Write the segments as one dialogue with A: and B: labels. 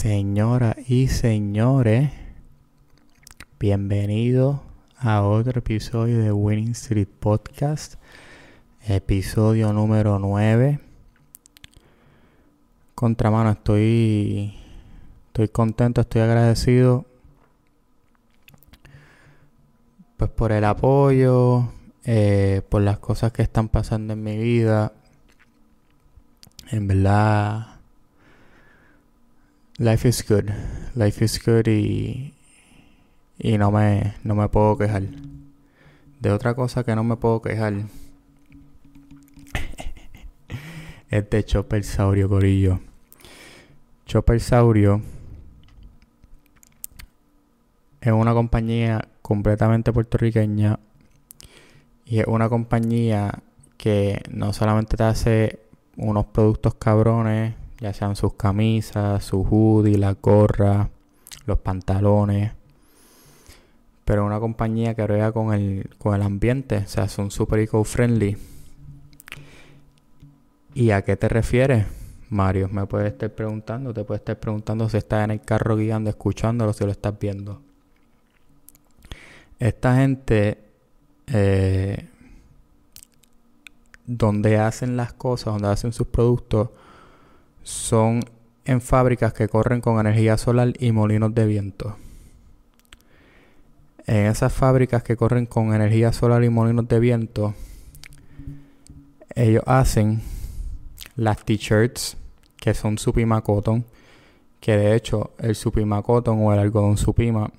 A: Señoras y señores, bienvenidos a otro episodio de Winning Street Podcast, episodio número 9. Contramano, estoy, estoy contento, estoy agradecido pues por el apoyo, eh, por las cosas que están pasando en mi vida. En verdad, life is good. Life is good y, y no, me, no me puedo quejar. De otra cosa que no me puedo quejar es de Chopper Saurio Corillo. Chopper Saurio es una compañía completamente puertorriqueña y es una compañía que no solamente te hace unos productos cabrones, ya sean sus camisas, su hoodie, la gorra, los pantalones, pero una compañía que ruega con el, con el ambiente, o sea, son super eco-friendly. ¿Y a qué te refieres? Mario, me puedes estar preguntando, te puedes estar preguntando si estás en el carro guiando, escuchándolo, si lo estás viendo. Esta gente, eh, donde hacen las cosas, donde hacen sus productos, son en fábricas que corren con energía solar y molinos de viento. En esas fábricas que corren con energía solar y molinos de viento, ellos hacen las t-shirts que son Supima Cotton, que de hecho el Supima Cotton o el algodón Supima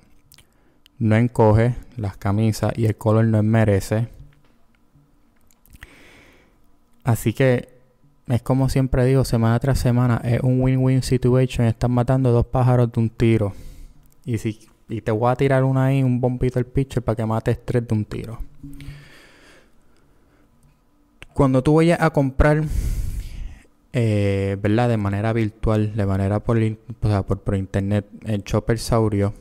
A: no encoge las camisas y el color no merece. Así que es como siempre digo, semana tras semana es un win-win situation. Están matando dos pájaros de un tiro. Y si y te voy a tirar una ahí, un bombito al pitcher para que mates tres de un tiro. Cuando tú vayas a comprar, eh, ¿verdad? De manera virtual, de manera por internet, en Chopper Saurio.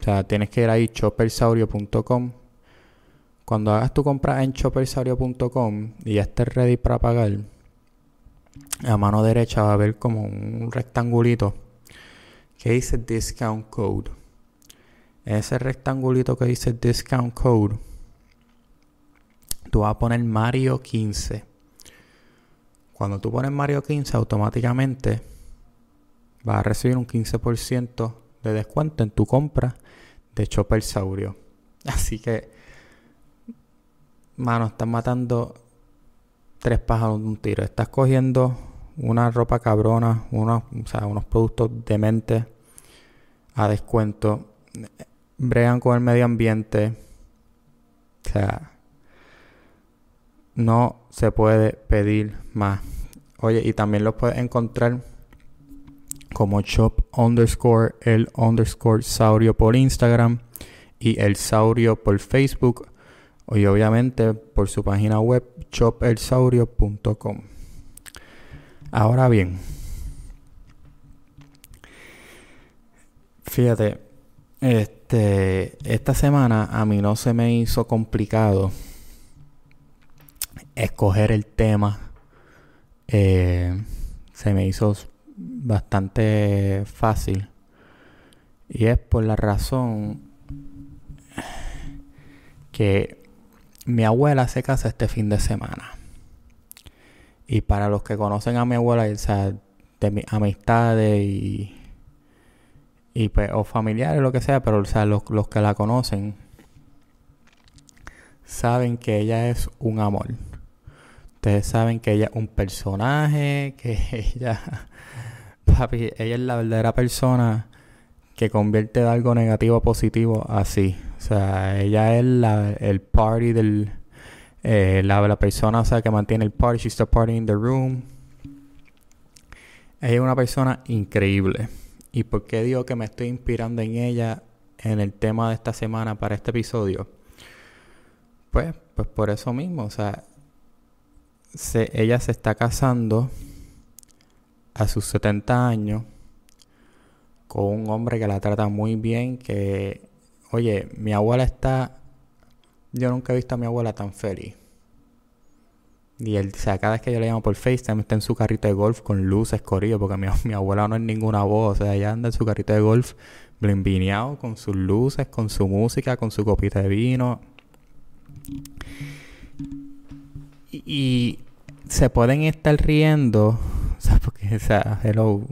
A: O sea, tienes que ir ahí, choppersaurio.com. Cuando hagas tu compra en choppersaurio.com y ya estés ready para pagar, a mano derecha va a haber como un rectangulito que dice Discount Code. Ese rectangulito que dice Discount Code, tú vas a poner Mario 15. Cuando tú pones Mario 15, automáticamente vas a recibir un 15% de descuento en tu compra de Chopper Saurio. Así que, mano, estás matando tres pájaros de un tiro. Estás cogiendo una ropa cabrona, sea, unos productos mente a descuento. Bregan con el medio ambiente. O sea, no se puede pedir más. Oye, y también lo puedes encontrar como shop underscore el underscore saurio por Instagram y el saurio por Facebook y obviamente por su página web chopelsaurio.com. Ahora bien, fíjate, este, esta semana a mí no se me hizo complicado escoger el tema. Eh, se me hizo bastante fácil. Y es por la razón que mi abuela se casa este fin de semana. Y para los que conocen a mi abuela, o sea, de mis amistades y, pues, o familiares, lo que sea, pero o sea, los, los que la conocen, saben que ella es un amor. Ustedes saben que ella es un personaje, que ella, papi, ella es la verdadera persona que convierte de algo negativo a positivo así. O sea, ella es la, el party del... Eh, la, la, persona, o sea, que mantiene el party. She's the party in the room. Es una persona increíble. ¿Y por qué digo que me estoy inspirando en ella en el tema de esta semana para este episodio? Pues, pues por eso mismo, o sea, se, ella se está casando a sus 70 años con un hombre que la trata muy bien, que, oye, mi abuela está, yo nunca he visto a mi abuela tan feliz. Y él, o sea, cada vez que yo le llamo por FaceTime, está en su carrito de golf con luces, corillo, porque mi, abuela no es ninguna voz. O sea, ella anda en su carrito de golf blimbineado con sus luces, con su música, con su copita de vino. Y, se pueden estar riendo, o sea, porque, o sea, hello,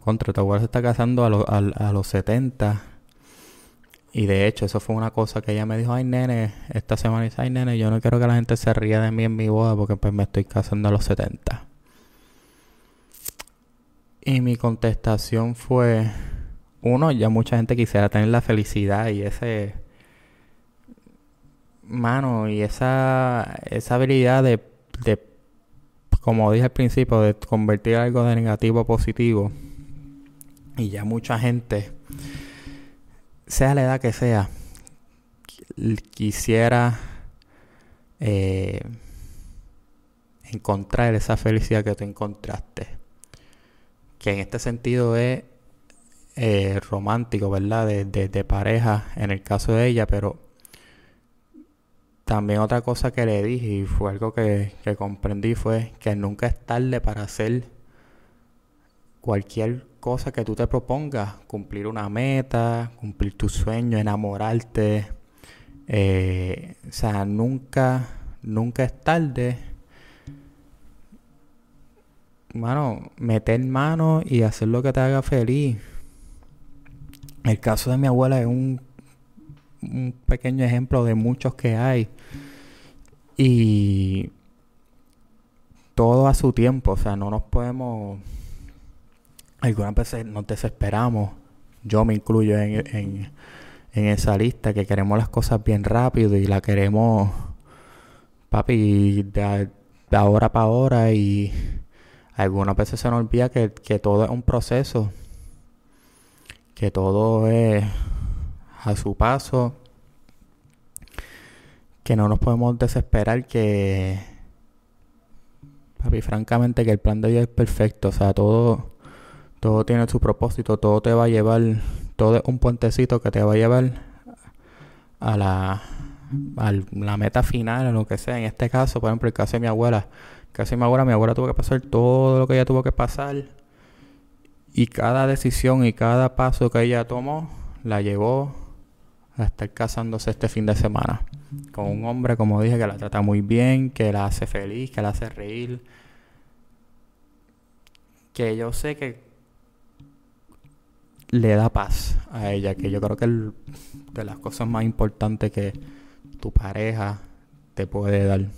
A: contra tu abuela se está casando a, a los 70 y de hecho, eso fue una cosa que ella me dijo, ay nene, esta semana dice, ay nene, yo no quiero que la gente se ría de mí en mi boda porque pues me estoy casando a los 70. Y mi contestación fue, uno, ya mucha gente quisiera tener la felicidad y ese, mano, y esa, esa habilidad de, de, como dije al principio, de convertir algo de negativo a positivo. Y ya mucha gente sea la edad que sea, quisiera eh, encontrar esa felicidad que tú encontraste. Que en este sentido es eh, romántico, ¿verdad? De, pareja en el caso de ella, pero también otra cosa que le dije y fue algo que, que comprendí fue que nunca es tarde para hacer cualquier cosa que tú te propongas, cumplir una meta, cumplir tu sueño, enamorarte. Eh, o sea, nunca, nunca es tarde. Mano, meter mano y hacer lo que te haga feliz. El caso de mi abuela es un, un pequeño ejemplo de muchos que hay. Y todo a su tiempo, o sea, no nos podemos algunas veces nos desesperamos, yo me incluyo en, esa lista, que queremos las cosas bien rápido y la queremos, papi, de, ahora para ahora y algunas veces se nos olvida que, que todo es un proceso, que todo es a su paso, que no nos podemos desesperar, que, papi, francamente que el plan de vida es perfecto, o sea, todo todo tiene su propósito, todo te va a llevar, todo es un puentecito que te va a llevar a la, a la meta final, a lo que sea. En este caso, por ejemplo, el caso de mi abuela. El caso de mi abuela, mi abuela tuvo que pasar todo lo que ella tuvo que pasar. Y cada decisión y cada paso que ella tomó, la llevó a estar casándose este fin de semana. Con un hombre, como dije, que la trata muy bien, que la hace feliz, que la hace reír. Que yo sé que le da paz a ella, que yo creo que es de las cosas más importantes que tu pareja te puede dar.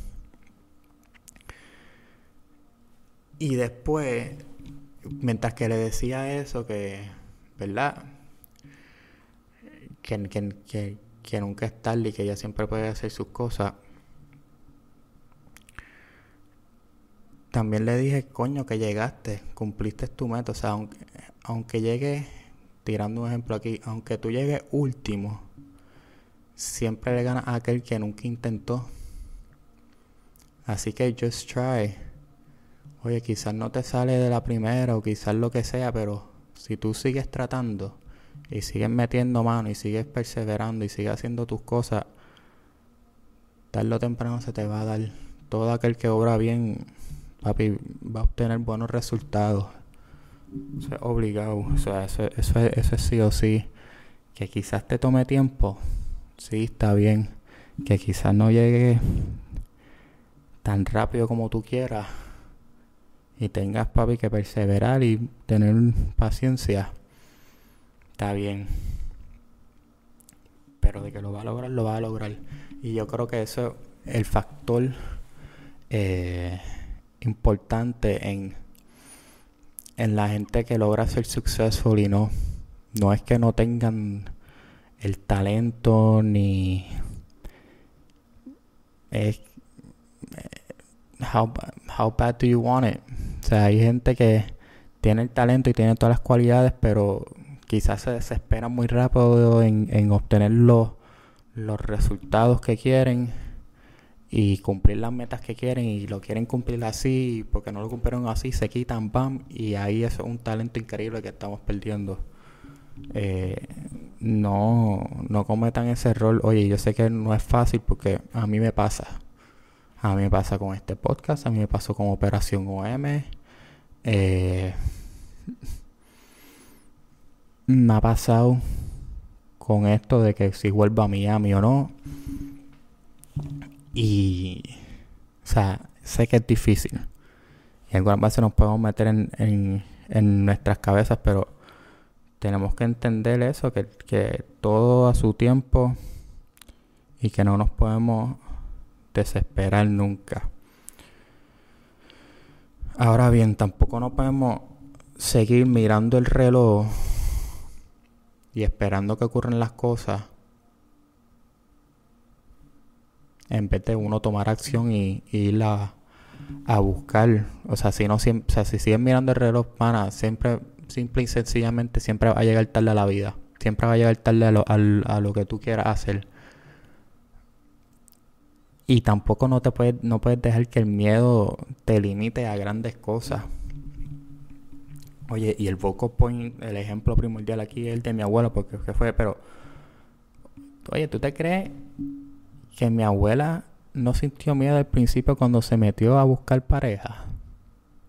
A: Y después, mientras que le decía eso, que, ¿verdad? Que, que, que nunca es tarde y que ella siempre puede hacer sus cosas. También le dije, coño, que llegaste, cumpliste tu meta. O sea, aunque, aunque llegue tirando un ejemplo aquí, aunque tú llegues último, siempre le ganas a aquel que nunca intentó. Así que just try. Oye, quizás no te sale de la primera o quizás lo que sea, pero si tú sigues tratando y sigues metiendo mano y sigues perseverando y sigues haciendo tus cosas, tarde o temprano se te va a dar. Todo aquel que obra bien, papi, va a obtener buenos resultados. Es obligado. O sea, eso, eso, eso es sí o sí. Que quizás te tome tiempo. Sí, está bien. Que quizás no llegue tan rápido como tú quieras. Y tengas, papi, que perseverar y tener paciencia. Está bien. Pero de que lo va a lograr, lo va a lograr. Y yo creo que eso es el factor eh, importante en en la gente que logra ser successful y no. No es que no tengan el talento ni es eh, how, how bad do you want it? O sea, hay gente que tiene el talento y tiene todas las cualidades, pero quizás se desespera muy rápido en, en obtener los, los resultados que quieren y cumplir las metas que quieren y lo quieren cumplir así porque no lo cumplieron así, se quitan, pam, y ahí es un talento increíble que estamos perdiendo. Eh, no, no cometan ese error. Oye, yo sé que no es fácil porque a mí me pasa. A mí me pasa con este podcast, a mí me pasó con Operación OM. Eh, me ha pasado con esto de que si vuelvo a Miami o no. Y, o sea, sé que es difícil. Y algunas veces nos podemos meter en, en, nuestras cabezas, pero tenemos que entender eso, que, que todo a su tiempo y que no nos podemos desesperar nunca. Ahora bien, tampoco no podemos seguir mirando el reloj y esperando que ocurran las cosas en vez de uno tomar acción y, ir a, buscar. O sea, si no siempre, o sea, si siguen mirando el reloj, pana, siempre, simple y sencillamente, siempre va a llegar tarde a la vida. Siempre va a llegar tarde a lo, a lo que tú quieras hacer. Y tampoco no te puedes, no puedes dejar que el miedo te limite a grandes cosas. Oye, y el vocal point, el ejemplo primordial aquí es el de mi abuela, porque fue, pero. Oye, ¿tú te crees que mi abuela no sintió miedo al principio cuando se metió a buscar pareja?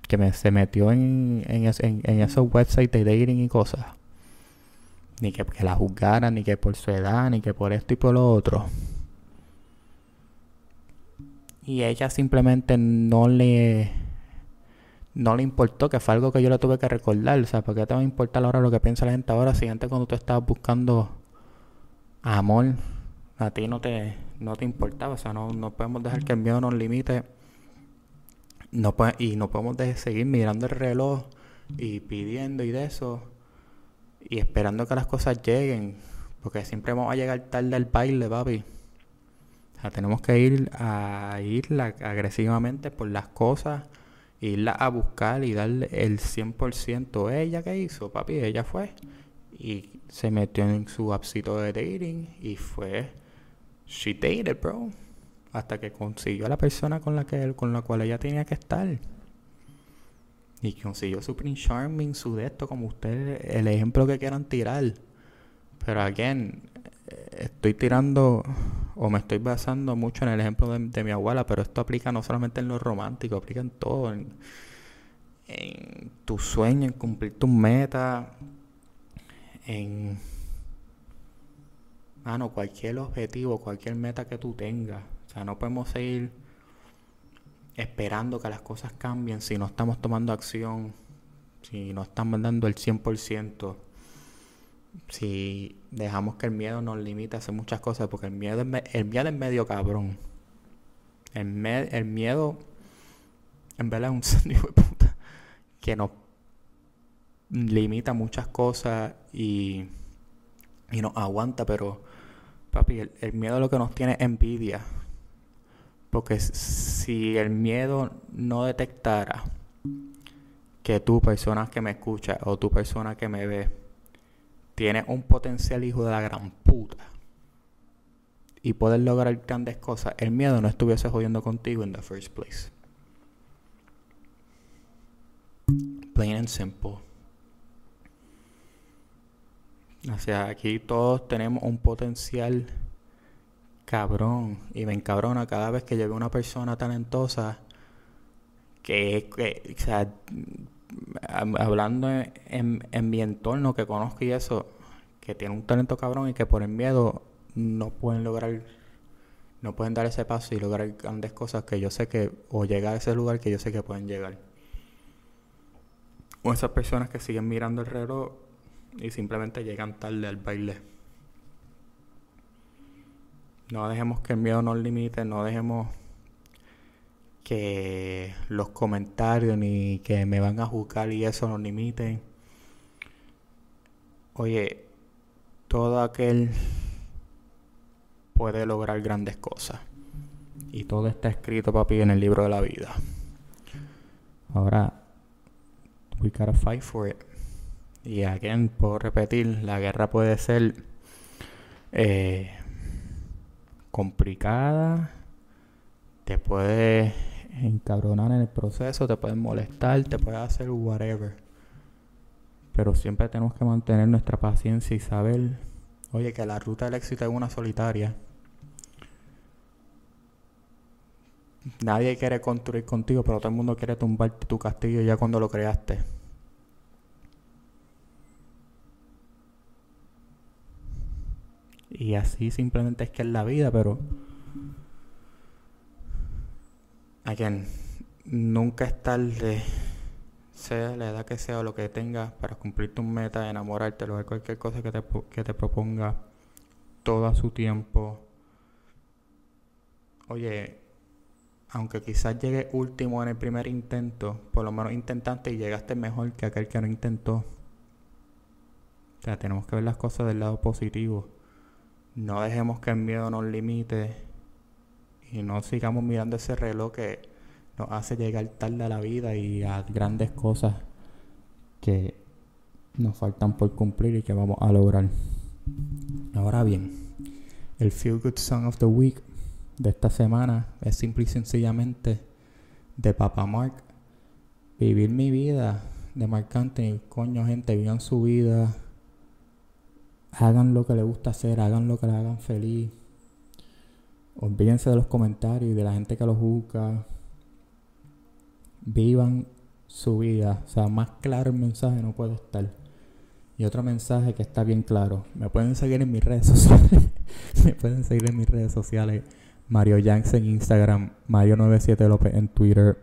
A: Que me, se metió en, esos websites de dating y cosas. Ni que, que la juzgaran, ni que por su edad, ni que por esto y por lo otro. Y ella simplemente no le no le importó, que fue algo que yo le tuve que recordar. O sea, ¿por qué te va a importar ahora lo que piensa la gente ahora? Si cuando tú estabas buscando amor, a ti no te, no te importaba. O sea, no, no podemos dejar que el miedo nos limite. No y no podemos seguir mirando el reloj y pidiendo y de eso. Y esperando que las cosas lleguen. Porque siempre vamos a llegar tarde al baile, papi. O sea, tenemos que ir a ir agresivamente por las cosas irla a buscar y darle el 100%. ¿Ella qué hizo, papi? Ella fue y se metió en su appsito de dating y fue. She dated, bro. Hasta que consiguió a la persona con la, que, con la cual ella tenía que estar. Y consiguió su Prince Charming, su de esto, como ustedes, el ejemplo que quieran tirar. Pero again, estoy tirando o me estoy basando mucho en el ejemplo de, mi abuela, pero esto aplica no solamente en lo romántico, aplica en todo, en, tu sueño, en cumplir tus metas, en mano, cualquier objetivo, cualquier meta que tú tengas. O sea, no podemos seguir esperando que las cosas cambien si no estamos tomando acción, si no estamos dando el 100% si dejamos que el miedo nos limite a hacer muchas cosas, porque el miedo es, el miedo es medio cabrón. El, el miedo, en verdad, es un sentido de puta que nos limita muchas cosas y, y nos aguanta, pero, papi, el, miedo lo que nos tiene es envidia. Porque si el miedo no detectara que tú, persona que me escucha o tu persona que me ve, tienes un potencial hijo de la gran puta y poder lograr grandes cosas, el miedo no estuviese jodiendo contigo en the first place. Plain and simple. O sea, aquí todos tenemos un potencial cabrón. Y me encabrona cada vez que llevo una persona talentosa que, que o sea, hablando en, en, mi entorno que conozco y eso, que tiene un talento cabrón y que por el miedo no pueden lograr, no pueden dar ese paso y lograr grandes cosas que yo sé que, o llegar a ese lugar que yo sé que pueden llegar. O esas personas que siguen mirando el reloj y simplemente llegan tarde al baile. No dejemos que el miedo nos limite, no dejemos que los comentarios ni que me van a juzgar y eso nos limiten. Oye, todo aquel puede lograr grandes cosas. Y todo está escrito, papi, en el libro de la vida. Ahora, we gotta fight for it. Y again, puedo repetir, la guerra puede ser eh, complicada, te puede encabronar en el proceso, te pueden molestar, te puede hacer whatever. Pero siempre tenemos que mantener nuestra paciencia y saber, oye, que la ruta del éxito es una solitaria. nadie quiere construir contigo, pero todo el mundo quiere tumbarte tu castillo ya cuando lo creaste. Y así simplemente es que es la vida, pero... Again, nunca es tarde, sea la edad que sea o lo que tengas, para cumplir tu meta, enamorarte, de cualquier cosa que te, que te proponga, todo a su tiempo. Oye, aunque quizás llegue último en el primer intento, por lo menos intentaste y llegaste mejor que aquel que no intentó. O sea, tenemos que ver las cosas del lado positivo. No dejemos que el miedo nos limite y no sigamos mirando ese reloj que nos hace llegar tarde a la vida y a grandes cosas que nos faltan por cumplir y que vamos a lograr. Ahora bien, el Feel Good Song of the Week de esta semana es simple y sencillamente de Papa Mark. Vivir mi vida de Mark Anthony. Coño, gente, vivan su vida. Hagan lo que les gusta hacer, hagan lo que les hagan feliz. Olvídense de los comentarios y de la gente que los juzga. Vivan su vida. O sea, más claro el mensaje no puede estar. Y otro mensaje que está bien claro. Me pueden seguir en mis redes sociales. Me pueden seguir en mis redes sociales. Mario Yanks en Instagram. Mario97 López en Twitter.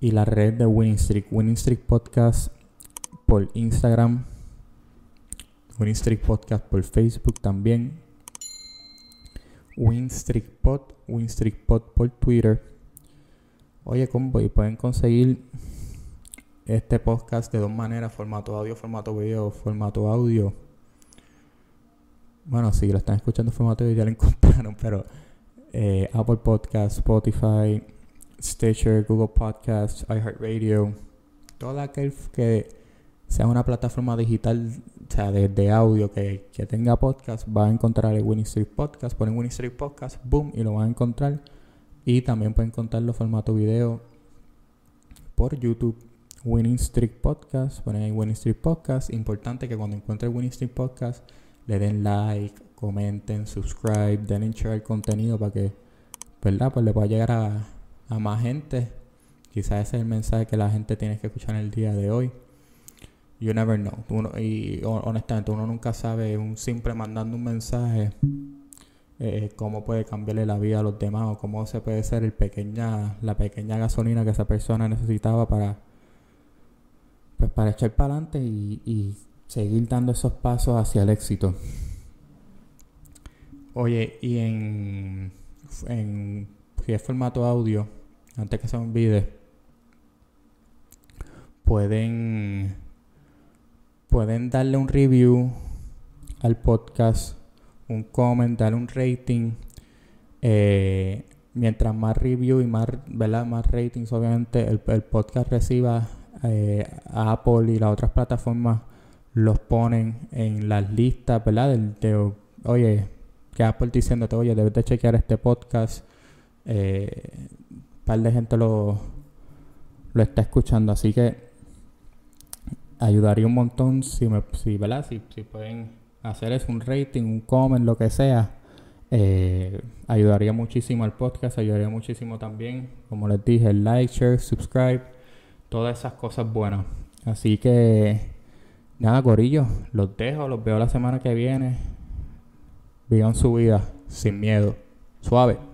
A: Y la red de Winning Streak. Winning Streak Podcast por Instagram. Winning Streak Podcast por Facebook también. Winstreak Pod, Winstreak Pod por Twitter. Oye, combo, y pueden conseguir este podcast de dos maneras, formato audio, formato video, formato audio. Bueno, si lo están escuchando formato video ya lo encontraron, pero eh, Apple Podcast, Spotify, Stitcher, Google Podcasts, iHeartRadio, todo aquel que sea una plataforma digital, o sea, de, audio que, tenga podcast, va a encontrar el Winning Street Podcast. Ponen Winning Street Podcast, boom, y lo van a encontrar. Y también pueden encontrarlo formato video por YouTube. Winning Street Podcast, ponen ahí Winning Street Podcast. Importante que cuando encuentren Winning Street Podcast le den like, comenten, subscribe, den share el contenido para que, ¿verdad? Pues le pueda llegar a, a más gente. Quizás ese es el mensaje que la gente tiene que escuchar en el día de hoy. You never know. y honestamente, uno nunca sabe, un simple mandando un mensaje, eh, cómo puede cambiarle la vida a los demás o cómo se puede ser el pequeña, la pequeña gasolina que esa persona necesitaba para, pues para echar para adelante y, y seguir dando esos pasos hacia el éxito. Oye, y en, en si es formato audio, antes que se olvide, pueden pueden darle un review al podcast, un comment, darle un rating. Eh, mientras más review y más, ¿verdad? más ratings, obviamente el, podcast reciba eh, Apple y las otras plataformas los ponen en las listas, ¿verdad? oye, que Apple diciéndote, oye, debes de chequear este podcast. Eh, un par de gente lo, lo está escuchando, así que ayudaría un montón si, me, si, ¿verdad? Si, pueden hacer es un rating, un comment, lo que sea. Eh, ayudaría muchísimo al podcast, ayudaría muchísimo también, como les dije, el like, share, subscribe, todas esas cosas buenas. Así que, nada, Corillo, los dejo, los veo la semana que viene. Vivan su vida sin miedo. Suave.